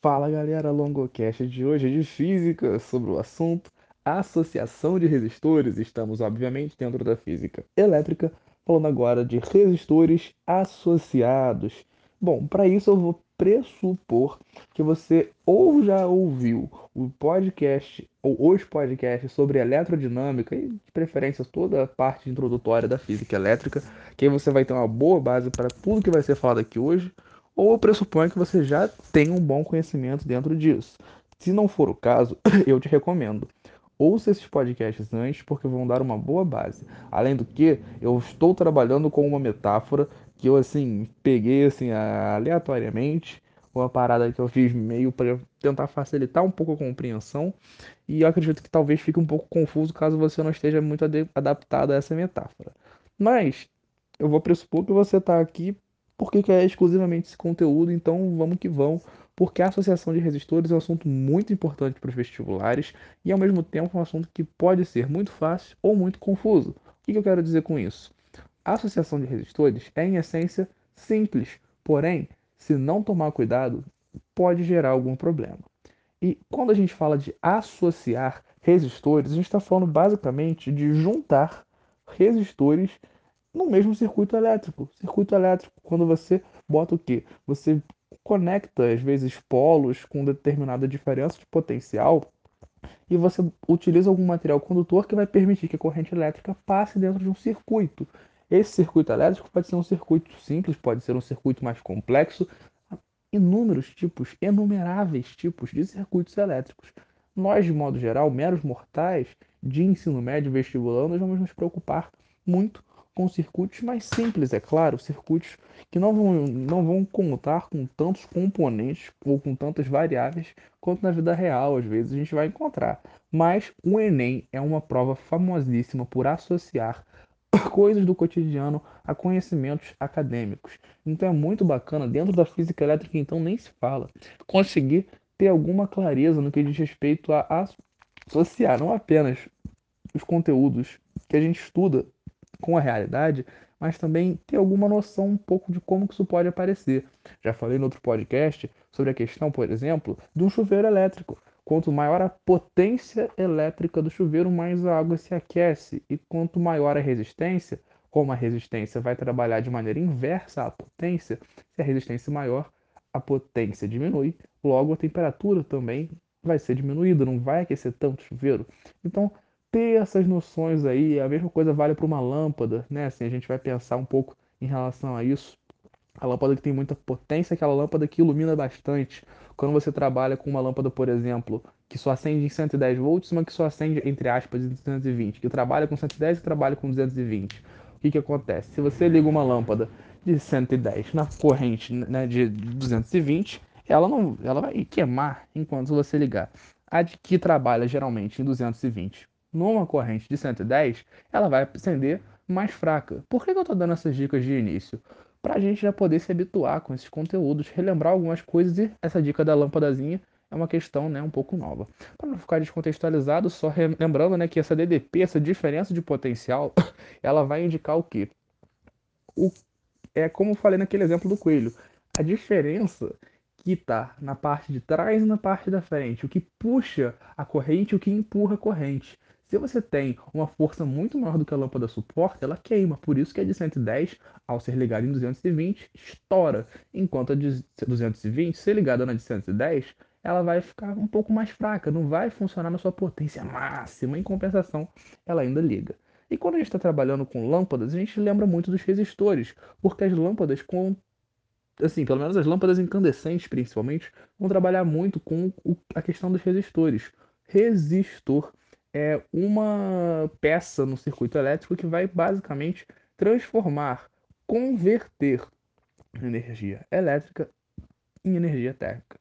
Fala galera, longocast de hoje é de física sobre o assunto associação de resistores. Estamos, obviamente, dentro da física elétrica, falando agora de resistores associados. Bom, para isso eu vou pressupor que você ou já ouviu o podcast ou os podcasts sobre eletrodinâmica e de preferência toda a parte introdutória da física elétrica, que aí você vai ter uma boa base para tudo que vai ser falado aqui hoje ou eu pressuponho que você já tem um bom conhecimento dentro disso. Se não for o caso, eu te recomendo. Ouça esses podcasts antes, porque vão dar uma boa base. Além do que, eu estou trabalhando com uma metáfora que eu, assim, peguei, assim, aleatoriamente. Uma parada que eu fiz meio para tentar facilitar um pouco a compreensão. E eu acredito que talvez fique um pouco confuso caso você não esteja muito adaptado a essa metáfora. Mas, eu vou pressupor que você está aqui porque quer exclusivamente esse conteúdo, então vamos que vamos, porque a associação de resistores é um assunto muito importante para os vestibulares e ao mesmo tempo um assunto que pode ser muito fácil ou muito confuso. O que eu quero dizer com isso? A associação de resistores é, em essência, simples, porém, se não tomar cuidado, pode gerar algum problema. E quando a gente fala de associar resistores, a gente está falando basicamente de juntar resistores no mesmo circuito elétrico. Circuito elétrico, quando você bota o quê? Você conecta, às vezes, polos com determinada diferença de potencial e você utiliza algum material condutor que vai permitir que a corrente elétrica passe dentro de um circuito. Esse circuito elétrico pode ser um circuito simples, pode ser um circuito mais complexo, inúmeros tipos, inumeráveis tipos de circuitos elétricos. Nós, de modo geral, meros mortais de ensino médio vestibulando, vamos nos preocupar muito com circuitos mais simples, é claro, circuitos que não vão, não vão contar com tantos componentes ou com tantas variáveis quanto na vida real, às vezes a gente vai encontrar. Mas o Enem é uma prova famosíssima por associar coisas do cotidiano a conhecimentos acadêmicos. Então é muito bacana, dentro da física elétrica, então nem se fala, conseguir ter alguma clareza no que diz respeito a associar não apenas os conteúdos que a gente estuda com a realidade, mas também ter alguma noção um pouco de como que isso pode aparecer. Já falei no outro podcast sobre a questão, por exemplo, de um chuveiro elétrico. Quanto maior a potência elétrica do chuveiro, mais a água se aquece. E quanto maior a resistência, como a resistência vai trabalhar de maneira inversa à potência, se a resistência é maior, a potência diminui, logo a temperatura também vai ser diminuída, não vai aquecer tanto o chuveiro. Então, ter essas noções aí, a mesma coisa vale para uma lâmpada, né? Assim, a gente vai pensar um pouco em relação a isso. A lâmpada que tem muita potência, aquela lâmpada que ilumina bastante. Quando você trabalha com uma lâmpada, por exemplo, que só acende em 110 volts, uma que só acende, entre aspas, em 220, que trabalha com 110 e trabalha com 220. O que, que acontece? Se você liga uma lâmpada de 110 na corrente né, de 220, ela não ela vai queimar enquanto você ligar. A de que trabalha geralmente em 220 numa corrente de 110, ela vai acender mais fraca. Por que eu estou dando essas dicas de início? Para a gente já poder se habituar com esses conteúdos, relembrar algumas coisas e essa dica da lâmpadazinha é uma questão né, um pouco nova. Para não ficar descontextualizado, só lembrando né, que essa DDP, essa diferença de potencial, ela vai indicar o quê? O, é como eu falei naquele exemplo do coelho. A diferença que está na parte de trás e na parte da frente, o que puxa a corrente o que empurra a corrente. Se você tem uma força muito maior do que a lâmpada suporta, ela queima. Por isso que a de 110, ao ser ligada em 220, estoura. Enquanto a de 220, se ligada na de 110, ela vai ficar um pouco mais fraca, não vai funcionar na sua potência máxima. Em compensação, ela ainda liga. E quando a gente está trabalhando com lâmpadas, a gente lembra muito dos resistores, porque as lâmpadas com assim, pelo menos as lâmpadas incandescentes, principalmente, vão trabalhar muito com a questão dos resistores. Resistor é uma peça no circuito elétrico que vai basicamente transformar, converter energia elétrica em energia térmica.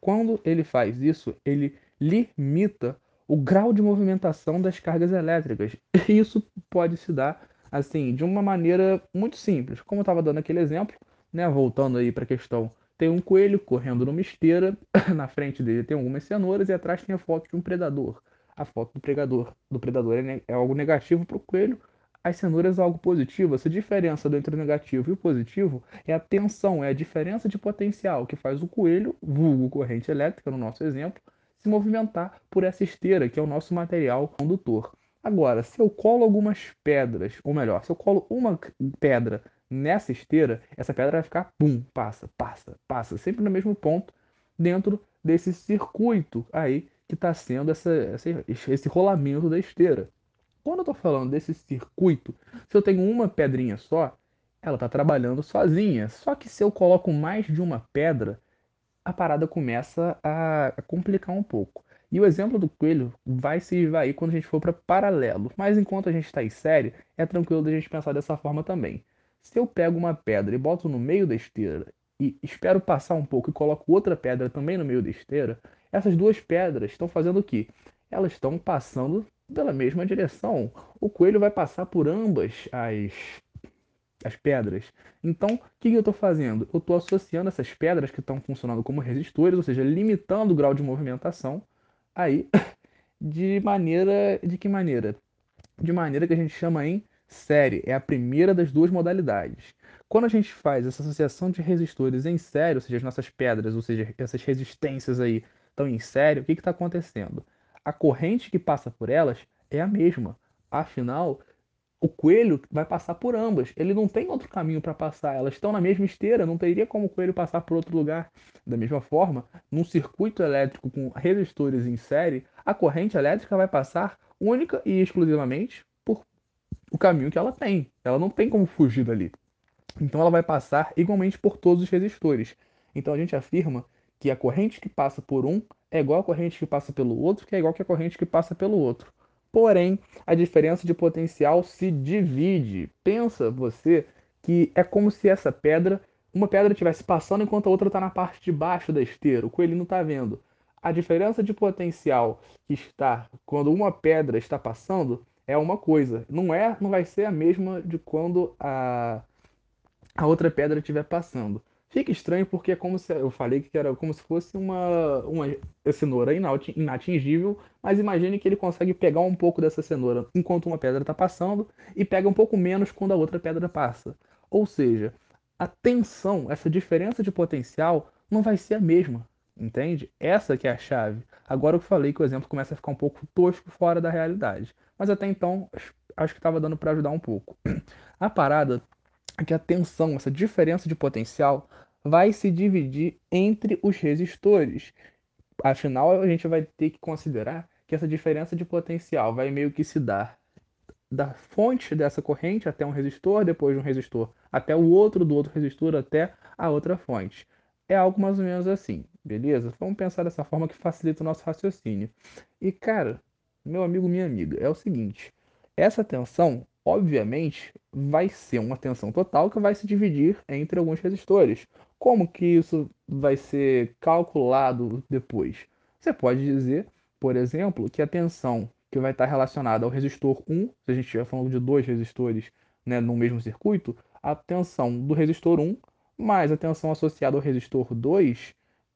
Quando ele faz isso, ele limita o grau de movimentação das cargas elétricas. E isso pode se dar assim de uma maneira muito simples, como eu estava dando aquele exemplo, né? Voltando aí para a questão, tem um coelho correndo numa esteira, na frente dele tem algumas cenouras e atrás tem a foto de um predador a foto do predador, do predador é, é algo negativo para o coelho, as cenouras é algo positivo. Essa diferença entre o negativo e o positivo é a tensão, é a diferença de potencial que faz o coelho, vulgo corrente elétrica, no nosso exemplo, se movimentar por essa esteira, que é o nosso material condutor. Agora, se eu colo algumas pedras, ou melhor, se eu colo uma pedra nessa esteira, essa pedra vai ficar, pum, passa, passa, passa, sempre no mesmo ponto, dentro desse circuito aí que está sendo essa, essa, esse rolamento da esteira. Quando eu estou falando desse circuito, se eu tenho uma pedrinha só, ela está trabalhando sozinha. Só que se eu coloco mais de uma pedra, a parada começa a, complicar um pouco. E o exemplo do coelho vai se esvair quando a gente for para paralelo. Mas enquanto a gente está em série, é tranquilo da gente pensar dessa forma também. Se eu pego uma pedra e boto no meio da esteira e espero passar um pouco e coloco outra pedra também no meio da esteira, essas duas pedras estão fazendo o quê? Elas estão passando pela mesma direção. O coelho vai passar por ambas as, as pedras. Então, o que, que eu estou fazendo? Eu estou associando essas pedras que estão funcionando como resistores, ou seja, limitando o grau de movimentação, aí, de maneira. De que maneira? De maneira que a gente chama em série. É a primeira das duas modalidades. Quando a gente faz essa associação de resistores em série, ou seja, as nossas pedras, ou seja, essas resistências aí estão em série, o que está acontecendo? a corrente que passa por elas é a mesma. Afinal, o coelho vai passar por ambas. Ele não tem outro caminho para passar. Elas estão na mesma esteira, não teria como o coelho passar por outro lugar. Da mesma forma, num circuito elétrico com resistores em série, a corrente elétrica vai passar única e exclusivamente por o caminho que ela tem. Ela não tem como fugir dali. Então ela vai passar igualmente por todos os resistores. Então a gente afirma que a corrente que passa por um é igual a corrente que passa pelo outro, que é igual que a corrente que passa pelo outro. Porém, a diferença de potencial se divide. Pensa você que é como se essa pedra, uma pedra estivesse passando enquanto a outra está na parte de baixo da esteira. O coelho não está vendo. A diferença de potencial que está quando uma pedra está passando é uma coisa. Não é, não vai ser a mesma de quando a, a outra pedra estiver passando. Fica estranho porque é como se eu falei que era como se fosse uma, uma cenoura inatingível, mas imagine que ele consegue pegar um pouco dessa cenoura enquanto uma pedra está passando e pega um pouco menos quando a outra pedra passa. Ou seja, a tensão, essa diferença de potencial não vai ser a mesma, entende? Essa que é a chave. Agora eu falei que o exemplo começa a ficar um pouco tosco fora da realidade, mas até então acho que estava dando para ajudar um pouco. A parada que a tensão, essa diferença de potencial, vai se dividir entre os resistores. Afinal, a gente vai ter que considerar que essa diferença de potencial vai meio que se dar da fonte dessa corrente até um resistor, depois de um resistor até o outro, do outro resistor até a outra fonte. É algo mais ou menos assim, beleza? Vamos pensar dessa forma que facilita o nosso raciocínio. E cara, meu amigo, minha amiga, é o seguinte: essa tensão obviamente, vai ser uma tensão total que vai se dividir entre alguns resistores. Como que isso vai ser calculado depois? Você pode dizer, por exemplo, que a tensão que vai estar relacionada ao resistor 1, se a gente estiver falando de dois resistores né, no mesmo circuito, a tensão do resistor 1 mais a tensão associada ao resistor 2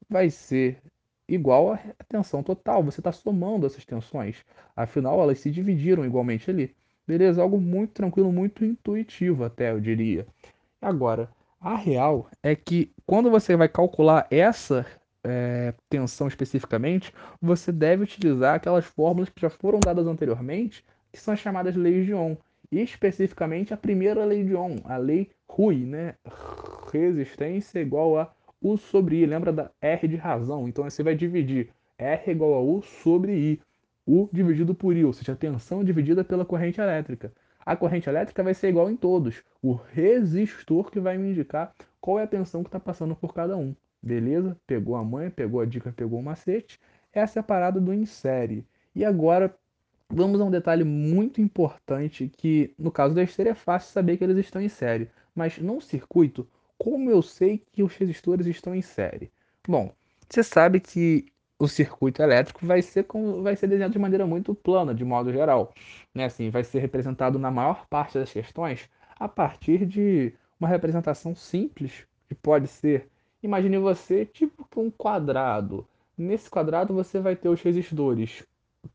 vai ser igual à tensão total. Você está somando essas tensões. Afinal, elas se dividiram igualmente ali. Beleza? Algo muito tranquilo, muito intuitivo até, eu diria. Agora, a real é que quando você vai calcular essa é, tensão especificamente, você deve utilizar aquelas fórmulas que já foram dadas anteriormente, que são as chamadas leis de Ohm. E especificamente a primeira lei de Ohm, a lei RUI, né? Resistência igual a U sobre I. Lembra da R de razão? Então você vai dividir R igual a U sobre I. U dividido por I, ou seja, a tensão dividida pela corrente elétrica. A corrente elétrica vai ser igual em todos. O resistor que vai me indicar qual é a tensão que está passando por cada um. Beleza? Pegou a manha, pegou a dica, pegou o macete. Essa é a parada do insere. E agora vamos a um detalhe muito importante que no caso da esteira é fácil saber que eles estão em série. Mas num circuito, como eu sei que os resistores estão em série? Bom, você sabe que o circuito elétrico vai ser, com, vai ser desenhado de maneira muito plana, de modo geral. Né? Assim, vai ser representado na maior parte das questões a partir de uma representação simples, que pode ser, imagine você, tipo um quadrado. Nesse quadrado você vai ter os resistores,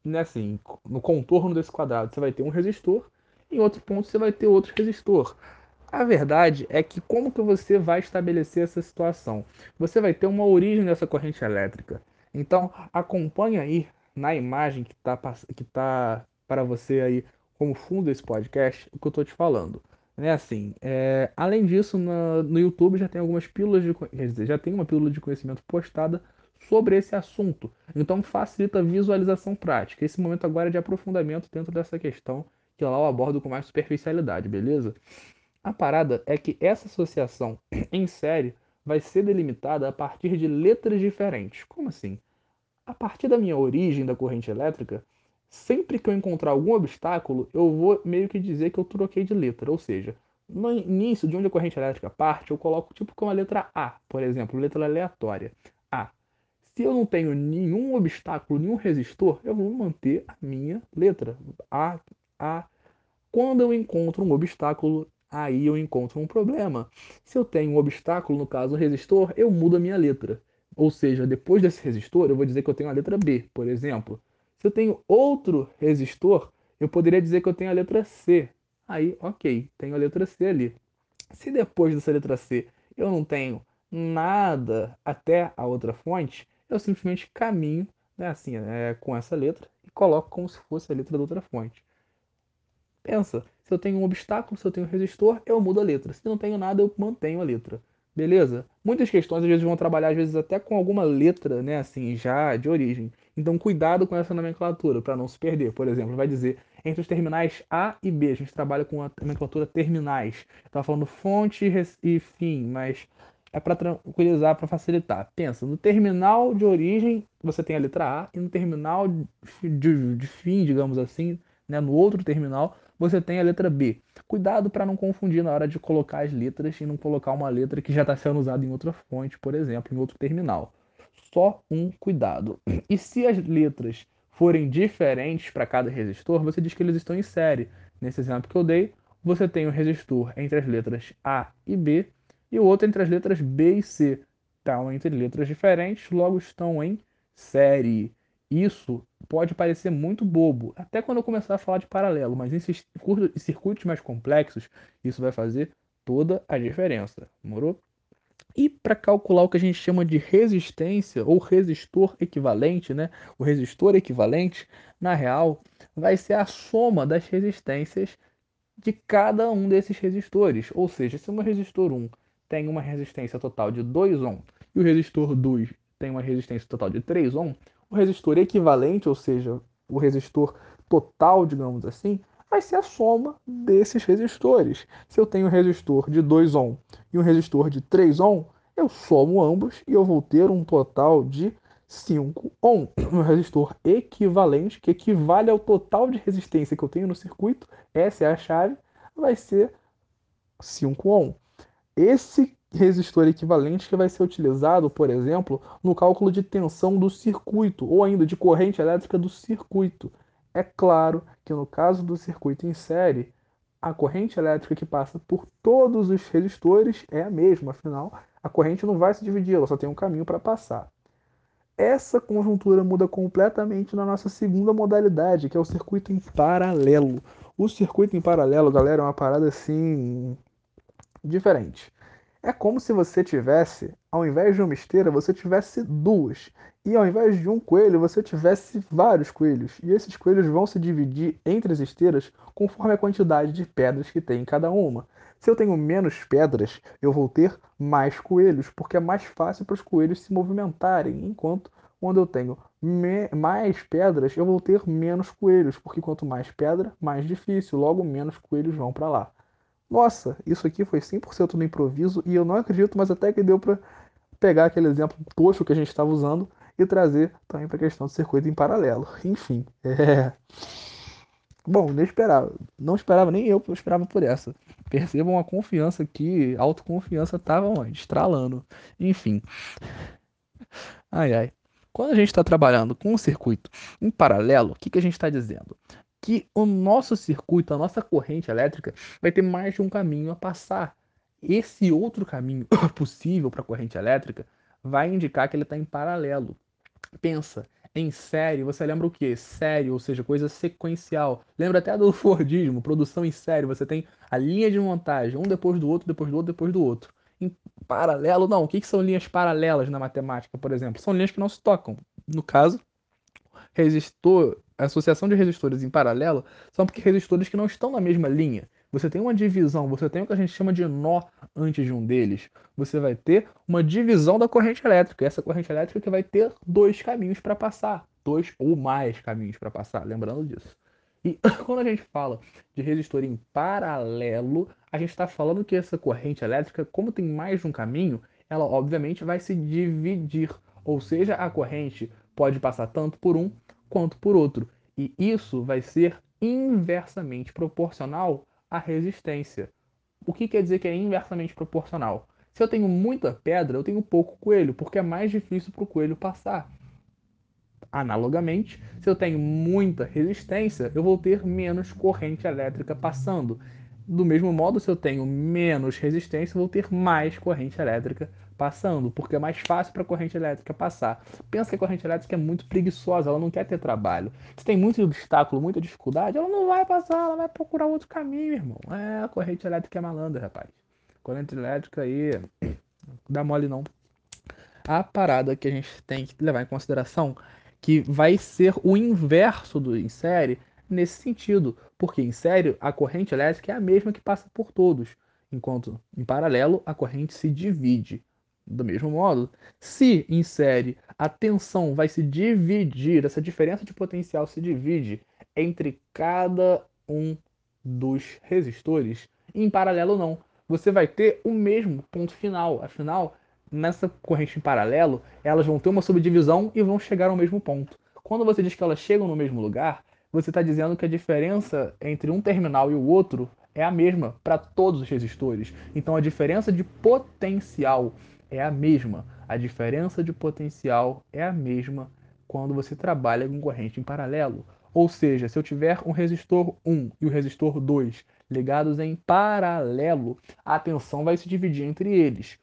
né, assim, no contorno desse quadrado você vai ter um resistor em outro ponto você vai ter outro resistor. A verdade é que como que você vai estabelecer essa situação? Você vai ter uma origem dessa corrente elétrica. Então, acompanhe aí na imagem que está que tá para você aí como fundo desse podcast o que eu estou te falando. É assim, é, além disso, no, no YouTube já tem algumas pílulas de quer dizer, já tem uma pílula de conhecimento postada sobre esse assunto. Então facilita a visualização prática. Esse momento agora é de aprofundamento dentro dessa questão que lá eu abordo com mais superficialidade, beleza? A parada é que essa associação em série vai ser delimitada a partir de letras diferentes. Como assim? A partir da minha origem da corrente elétrica, sempre que eu encontrar algum obstáculo, eu vou meio que dizer que eu troquei de letra. Ou seja, no início de onde a corrente elétrica parte, eu coloco tipo com a letra A, por exemplo, letra aleatória. A. Se eu não tenho nenhum obstáculo, nenhum resistor, eu vou manter a minha letra. A, A. Quando eu encontro um obstáculo, aí eu encontro um problema. Se eu tenho um obstáculo, no caso um resistor, eu mudo a minha letra. Ou seja, depois desse resistor, eu vou dizer que eu tenho a letra B, por exemplo. Se eu tenho outro resistor, eu poderia dizer que eu tenho a letra C. Aí, ok, tenho a letra C ali. Se depois dessa letra C eu não tenho nada até a outra fonte, eu simplesmente caminho né, assim, é, com essa letra e coloco como se fosse a letra da outra fonte. Pensa, se eu tenho um obstáculo, se eu tenho um resistor, eu mudo a letra. Se não tenho nada, eu mantenho a letra. Beleza? Muitas questões às vezes vão trabalhar às vezes até com alguma letra, né, assim, já de origem. Então cuidado com essa nomenclatura para não se perder. Por exemplo, vai dizer entre os terminais A e B, a gente trabalha com a nomenclatura terminais. Estava falando fonte e fim, mas é para tranquilizar, para facilitar. Pensa, no terminal de origem você tem a letra A e no terminal de, de fim, digamos assim, né, no outro terminal você tem a letra B. Cuidado para não confundir na hora de colocar as letras e não colocar uma letra que já está sendo usada em outra fonte, por exemplo, em outro terminal. Só um cuidado. E se as letras forem diferentes para cada resistor, você diz que eles estão em série. Nesse exemplo que eu dei, você tem um resistor entre as letras A e B e o outro entre as letras B e C. Estão entre letras diferentes, logo estão em série. Isso pode parecer muito bobo, até quando eu começar a falar de paralelo, mas em circuitos mais complexos, isso vai fazer toda a diferença. Morou? E para calcular o que a gente chama de resistência ou resistor equivalente, né? O resistor equivalente, na real, vai ser a soma das resistências de cada um desses resistores. Ou seja, se meu resistor 1 tem uma resistência total de 2 ohm e o resistor 2 tem uma resistência total de 3 ohm, o resistor equivalente, ou seja, o resistor total, digamos assim, vai ser a soma desses resistores. Se eu tenho um resistor de 2 ohm e um resistor de 3 ohm, eu somo ambos e eu vou ter um total de 5 ohm. Um resistor equivalente, que equivale ao total de resistência que eu tenho no circuito, essa é a chave, vai ser 5 ohm. Esse resistor equivalente que vai ser utilizado, por exemplo, no cálculo de tensão do circuito ou ainda de corrente elétrica do circuito. É claro que no caso do circuito em série, a corrente elétrica que passa por todos os resistores é a mesma, afinal, a corrente não vai se dividir, ela só tem um caminho para passar. Essa conjuntura muda completamente na nossa segunda modalidade, que é o circuito em paralelo. O circuito em paralelo, galera, é uma parada assim diferente. É como se você tivesse, ao invés de uma esteira, você tivesse duas. E ao invés de um coelho, você tivesse vários coelhos. E esses coelhos vão se dividir entre as esteiras conforme a quantidade de pedras que tem em cada uma. Se eu tenho menos pedras, eu vou ter mais coelhos, porque é mais fácil para os coelhos se movimentarem. Enquanto quando eu tenho mais pedras, eu vou ter menos coelhos, porque quanto mais pedra, mais difícil, logo menos coelhos vão para lá. Nossa, isso aqui foi 100% no improviso e eu não acredito, mas até que deu para pegar aquele exemplo tosco que a gente estava usando e trazer também para a questão do circuito em paralelo. Enfim, é... Bom, nem esperava. Não esperava nem eu, esperava por essa. Percebam a confiança que a autoconfiança estava? Estralando. Enfim. Ai, ai. Quando a gente está trabalhando com um circuito em paralelo, o que, que a gente está dizendo? Que o nosso circuito, a nossa corrente elétrica, vai ter mais de um caminho a passar. Esse outro caminho possível para a corrente elétrica vai indicar que ele está em paralelo. Pensa, Em série, você lembra o quê? Série, ou seja, coisa sequencial. Lembra até do Fordismo, produção em série. Você tem a linha de montagem, um depois do outro, depois do outro, depois do outro. Em paralelo, não. O que, que são linhas paralelas na matemática, por exemplo? São linhas que não se tocam. No caso, resistor, associação de resistores em paralelo são porque resistores que não estão na mesma linha. Você tem uma divisão, você tem o que a gente chama de nó antes de um deles. Você vai ter uma divisão da corrente elétrica. Essa corrente elétrica que vai ter dois caminhos para passar, dois ou mais caminhos para passar, lembrando disso. E quando a gente fala de resistor em paralelo, a gente está falando que essa corrente elétrica, como tem mais de um caminho, ela obviamente vai se dividir. Ou seja, a corrente pode passar tanto por um quanto por outro. E isso vai ser inversamente proporcional à resistência. O que quer dizer que é inversamente proporcional? Se eu tenho muita pedra, eu tenho pouco coelho, porque é mais difícil para o coelho passar. Analogamente, se eu tenho muita resistência, eu vou ter menos corrente elétrica passando. Do mesmo modo, se eu tenho menos resistência, eu vou ter mais corrente elétrica passando, porque é mais fácil para a corrente elétrica passar. Pensa que a corrente elétrica é muito preguiçosa, ela não quer ter trabalho. Se tem muito obstáculo, muita dificuldade, ela não vai passar, ela vai procurar outro caminho, irmão. É, a corrente elétrica é malandra, rapaz. Corrente elétrica aí, dá mole não. A parada que a gente tem que levar em consideração que vai ser o inverso do em série nesse sentido, porque em série a corrente elétrica é a mesma que passa por todos, enquanto em paralelo a corrente se divide. Do mesmo modo, se em série a tensão vai se dividir, essa diferença de potencial se divide entre cada um dos resistores, em paralelo não. Você vai ter o mesmo ponto final. Afinal, nessa corrente em paralelo, elas vão ter uma subdivisão e vão chegar ao mesmo ponto. Quando você diz que elas chegam no mesmo lugar, você está dizendo que a diferença entre um terminal e o outro é a mesma para todos os resistores. Então a diferença de potencial é a mesma. A diferença de potencial é a mesma quando você trabalha com corrente em paralelo. Ou seja, se eu tiver um resistor 1 e o resistor 2 ligados em paralelo, a tensão vai se dividir entre eles.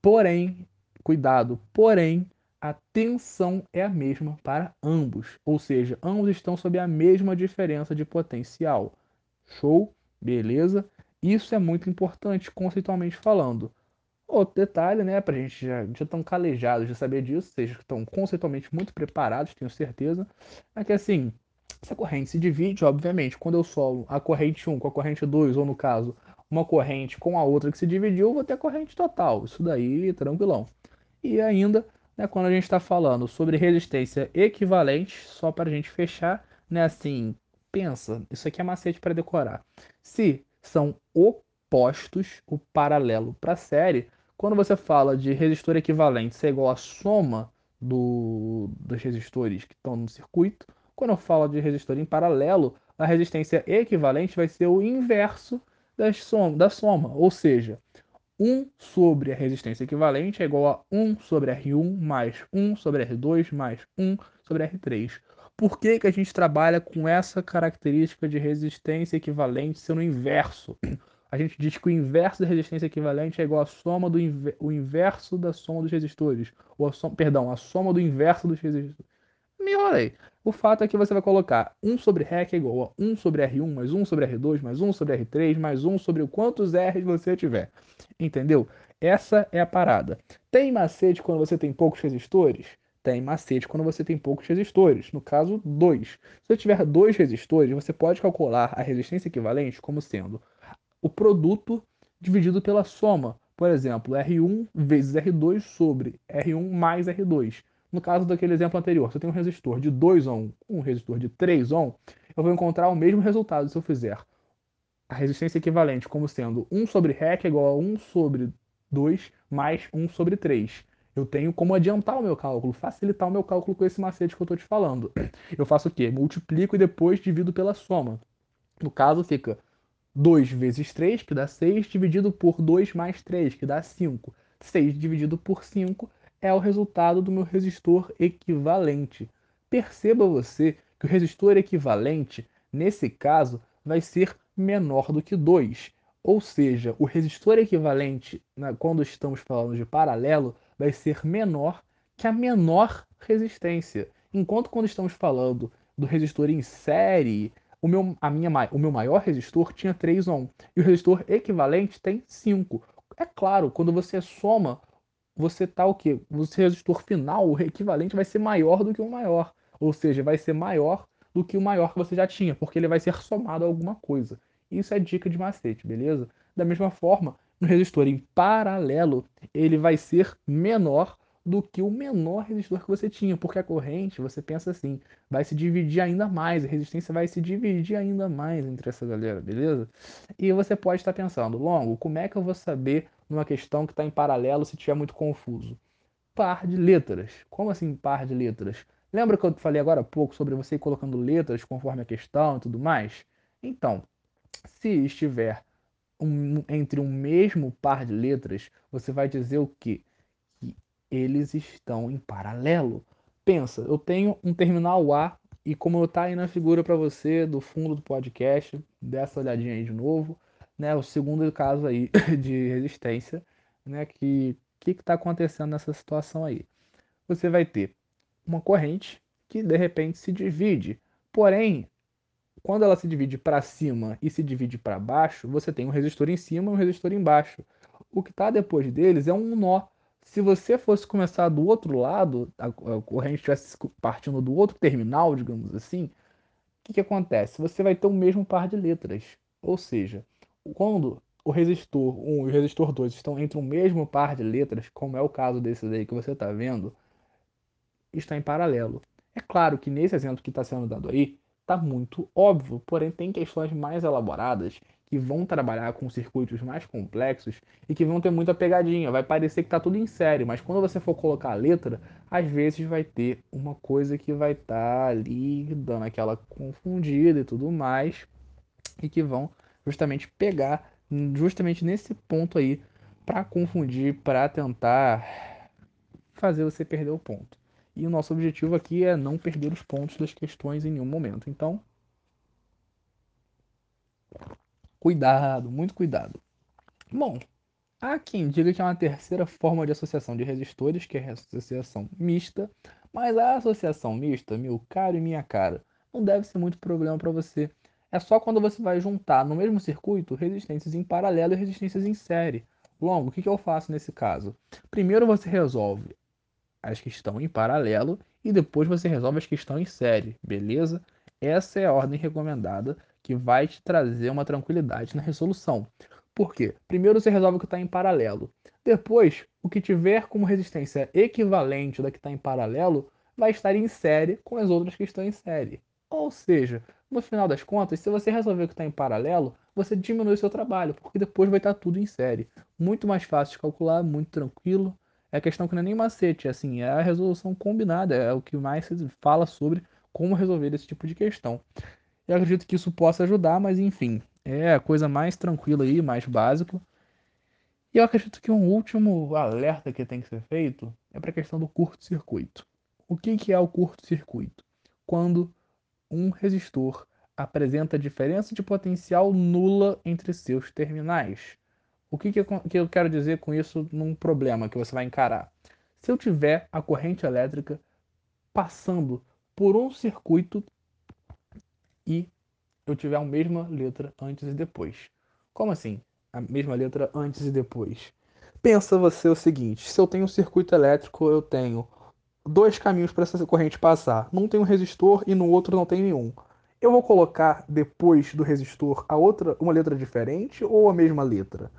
Porém, cuidado, porém, a tensão é a mesma para ambos, ou seja, ambos estão sob a mesma diferença de potencial. Show? Beleza? Isso é muito importante conceitualmente falando. Outro detalhe, né, pra gente já, já estão calejados de saber disso, seja estão conceitualmente muito preparados, tenho certeza, é que assim, essa corrente se divide, obviamente, quando eu solo a corrente 1 com a corrente 2, ou no caso, uma corrente com a outra que se dividiu, eu vou ter a corrente total. Isso daí, tranquilão. E ainda, né, quando a gente está falando sobre resistência equivalente, só para a gente fechar, né, assim, pensa, isso aqui é macete para decorar. Se são opostos, o paralelo para a série, quando você fala de resistor equivalente ser igual à soma do, dos resistores que estão no circuito, quando eu falo de resistor em paralelo, a resistência equivalente vai ser o inverso som, da soma, ou seja, 1 sobre a resistência equivalente é igual a 1 sobre R1 mais 1 sobre R2 mais 1 sobre R3. Por que, que a gente trabalha com essa característica de resistência equivalente sendo inverso? a gente diz que o inverso da resistência equivalente é igual à soma do inver o inverso da soma dos resistores. Ou a soma, perdão, a soma do inverso dos resistores. Me enrolei. O fato é que você vai colocar 1 sobre REC é igual a 1 sobre R1 mais 1 sobre R2 mais 1 sobre R3 mais 1 sobre quantos R's você tiver. Entendeu? Essa é a parada. Tem macete quando você tem poucos resistores? Tem macete quando você tem poucos resistores. No caso, dois. Se você tiver dois resistores, você pode calcular a resistência equivalente como sendo o produto dividido pela soma. Por exemplo, R1 vezes R2 sobre R1 mais R2. No caso daquele exemplo anterior, se eu tenho um resistor de 2 ohm um resistor de 3 ohm, eu vou encontrar o mesmo resultado se eu fizer a resistência equivalente como sendo 1 sobre REC igual a 1 sobre 2 mais 1 sobre 3. Eu tenho como adiantar o meu cálculo, facilitar o meu cálculo com esse macete que eu estou te falando. Eu faço o quê? Multiplico e depois divido pela soma. No caso, fica 2 vezes 3, que dá 6, dividido por 2 mais 3, que dá 5. 6 dividido por 5 é o resultado do meu resistor equivalente. Perceba você que o resistor equivalente, nesse caso, vai ser menor do que 2. Ou seja, o resistor equivalente, quando estamos falando de paralelo, vai ser menor que a menor resistência. Enquanto quando estamos falando do resistor em série, o meu, a minha, o meu maior resistor tinha 3 ohm e o resistor equivalente tem 5. É claro, quando você soma, você tá o quê? O resistor final, o equivalente, vai ser maior do que o maior. Ou seja, vai ser maior do que o maior que você já tinha, porque ele vai ser somado a alguma coisa. Isso é dica de macete, beleza? Da mesma forma, no resistor em paralelo, ele vai ser menor do que o menor resistor que você tinha, porque a corrente, você pensa assim, vai se dividir ainda mais, a resistência vai se dividir ainda mais entre essa galera, beleza? E você pode estar pensando, longo, como é que eu vou saber numa questão que está em paralelo se estiver muito confuso? Par de letras. Como assim par de letras? Lembra que eu falei agora há pouco sobre você ir colocando letras conforme a questão e tudo mais? Então, se estiver um, entre um mesmo par de letras, você vai dizer o quê? eles estão em paralelo. Pensa, eu tenho um terminal A e como está aí na figura para você do fundo do podcast, dessa olhadinha aí de novo, né? O segundo caso aí de resistência, né? Que que está acontecendo nessa situação aí? Você vai ter uma corrente que de repente se divide, porém quando ela se divide para cima e se divide para baixo, você tem um resistor em cima e um resistor embaixo. O que está depois deles é um nó se você fosse começar do outro lado, a, corrente estivesse partindo do outro terminal, digamos assim, o que, que acontece? Você vai ter o mesmo par de letras. Ou seja, quando o resistor 1 e o resistor 2 estão entre o mesmo par de letras, como é o caso desse daí que você está vendo, está em paralelo. É claro que nesse exemplo que está sendo dado aí, está muito óbvio, porém tem questões mais elaboradas que vão trabalhar com circuitos mais complexos e que vão ter muita pegadinha. Vai parecer que está tudo em série, mas quando você for colocar a letra, às vezes vai ter uma coisa que vai estar tá ali dando aquela confundida e tudo mais, e que vão justamente pegar justamente nesse ponto aí para confundir, para tentar fazer você perder o ponto. E o nosso objetivo aqui é não perder os pontos das questões em nenhum momento. Então, Cuidado, muito cuidado. Bom, há quem diga que é uma terceira forma de associação de resistores, que é a associação mista, mas a associação mista, meu caro e minha cara, não deve ser muito problema para você. É só quando você vai juntar no mesmo circuito resistências em paralelo e resistências em série. Longo, o que, que eu faço nesse caso? Primeiro você resolve as que estão em paralelo e depois você resolve as que estão em série, beleza? Essa é a ordem recomendada que vai te trazer uma tranquilidade na resolução. Por quê? Primeiro você resolve o que está em paralelo. Depois, o que tiver como resistência equivalente da que está em paralelo vai estar em série com as outras que estão em série. Ou seja, no final das contas, se você resolver o que está em paralelo, você diminui o seu trabalho, porque depois vai estar tudo em série. Muito mais fácil de calcular, muito tranquilo. É questão que não é nem macete, é assim, é a resolução combinada, é o que mais se fala sobre como resolver esse tipo de questão. Eu acredito que isso possa ajudar, mas enfim, é a coisa mais tranquila aí, mais básico. E eu acredito que um último alerta que tem que ser feito é para a questão do curto-circuito. O que, que é o curto-circuito? Quando um resistor apresenta diferença de potencial nula entre seus terminais. O que, que, que eu quero dizer com isso num problema que você vai encarar? Se eu tiver a corrente elétrica passando por um circuito e eu tiver a mesma letra antes e depois. Como assim? A mesma letra antes e depois. Pensa você o seguinte: se eu tenho um circuito elétrico, eu tenho dois caminhos para essa corrente passar. Num tem um resistor e no outro não tem nenhum. Eu vou colocar depois do resistor a outra, uma letra diferente ou a mesma letra?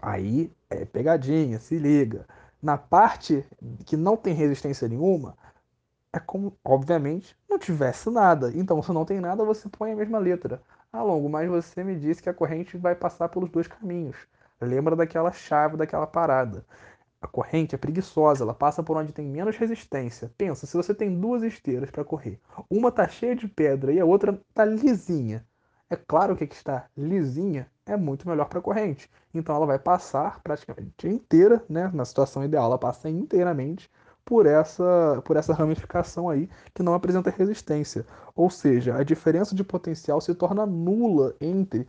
Aí é pegadinha, se liga. Na parte que não tem resistência nenhuma, é como, obviamente, não tivesse nada. Então, se não tem nada, você põe a mesma letra. Ah, Longo, mas você me disse que a corrente vai passar pelos dois caminhos. Lembra daquela chave, daquela parada. A corrente é preguiçosa, ela passa por onde tem menos resistência. Pensa, se você tem duas esteiras para correr, uma tá cheia de pedra e a outra tá lisinha. É claro que a que está lisinha é muito melhor para a corrente. Então ela vai passar praticamente inteira, né? Na situação ideal, ela passa inteiramente por essa, por essa ramificação aí que não apresenta resistência. Ou seja, a diferença de potencial se torna nula entre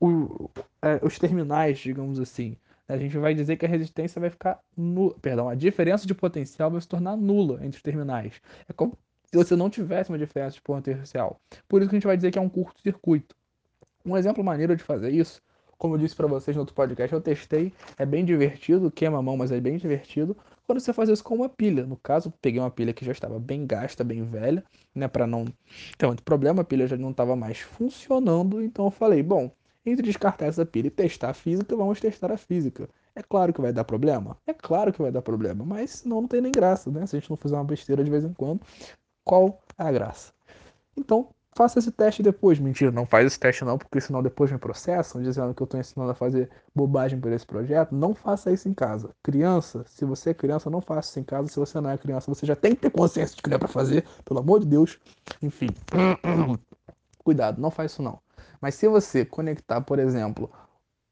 o, é, os terminais, digamos assim. A gente vai dizer que a resistência vai ficar nula. Perdão, a diferença de potencial vai se tornar nula entre os terminais. É como se você não tivesse uma diferença de potencial. Por isso que a gente vai dizer que é um curto-circuito. Um exemplo maneiro de fazer isso, como eu disse para vocês no outro podcast, eu testei, é bem divertido, queima a mão, mas é bem divertido. Quando você faz isso com uma pilha, no caso, peguei uma pilha que já estava bem gasta, bem velha, né, para não ter muito problema, a pilha já não estava mais funcionando, então eu falei, bom, entre descartar essa pilha e testar a física, vamos testar a física. É claro que vai dar problema? É claro que vai dar problema, mas senão não tem nem graça, né? Se a gente não fizer uma besteira de vez em quando, qual é a graça? Então, faça esse teste depois. Mentira, não faz esse teste não, porque senão depois me processam, dizendo que eu estou ensinando a fazer bobagem por esse projeto. Não faça isso em casa. Criança, se você é criança, não faça isso em casa. Se você não é criança, você já tem que ter consciência de que não é para fazer, pelo amor de Deus. Enfim, cuidado, não faz isso não. Mas se você conectar, por exemplo,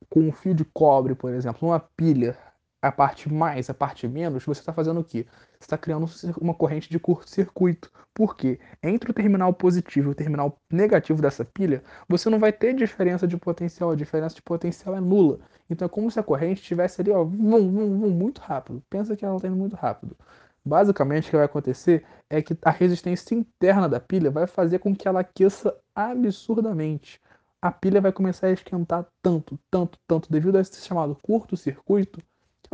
com um fio de cobre, por exemplo, numa pilha, a parte mais, a parte menos, você está fazendo o quê? Você está criando uma corrente de curto-circuito. Por quê? Entre o terminal positivo e o terminal negativo dessa pilha, você não vai ter diferença de potencial. A diferença de potencial é nula. Então é como se a corrente estivesse ali, ó, vum, vum, vum, muito rápido. Pensa que ela está indo muito rápido. Basicamente, o que vai acontecer é que a resistência interna da pilha vai fazer com que ela aqueça absurdamente. A pilha vai começar a esquentar tanto, tanto, tanto, devido a esse chamado curto-circuito,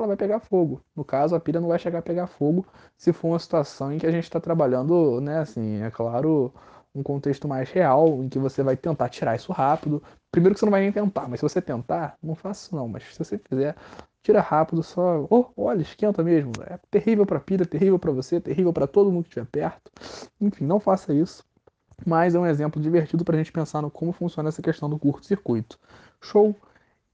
ela vai pegar fogo. No caso, a pilha não vai chegar a pegar fogo se for uma situação em que a gente está trabalhando, né, assim, é claro, um contexto mais real, em que você vai tentar tirar isso rápido. Primeiro que você não vai nem tentar, mas se você tentar, não faça isso não, mas se você fizer, tira rápido, só, oh, olha, esquenta mesmo. É terrível para a pilha, terrível para você, terrível para todo mundo que estiver perto. Enfim, não faça isso. Mas é um exemplo divertido para a gente pensar no como funciona essa questão do curto-circuito. Show!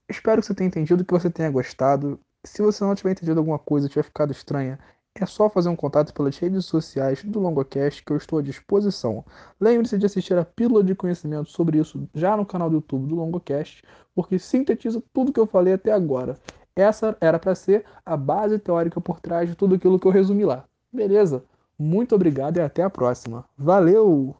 Espero que você tenha entendido, que você tenha gostado. Se você não tiver entendido alguma coisa, tiver ficado estranha, é só fazer um contato pelas redes sociais do LongoCast que eu estou à disposição. Lembre-se de assistir a pílula de conhecimento sobre isso já no canal do YouTube do LongoCast, porque sintetiza tudo que eu falei até agora. Essa era para ser a base teórica por trás de tudo aquilo que eu resumi lá. Beleza? Muito obrigado e até a próxima. Valeu!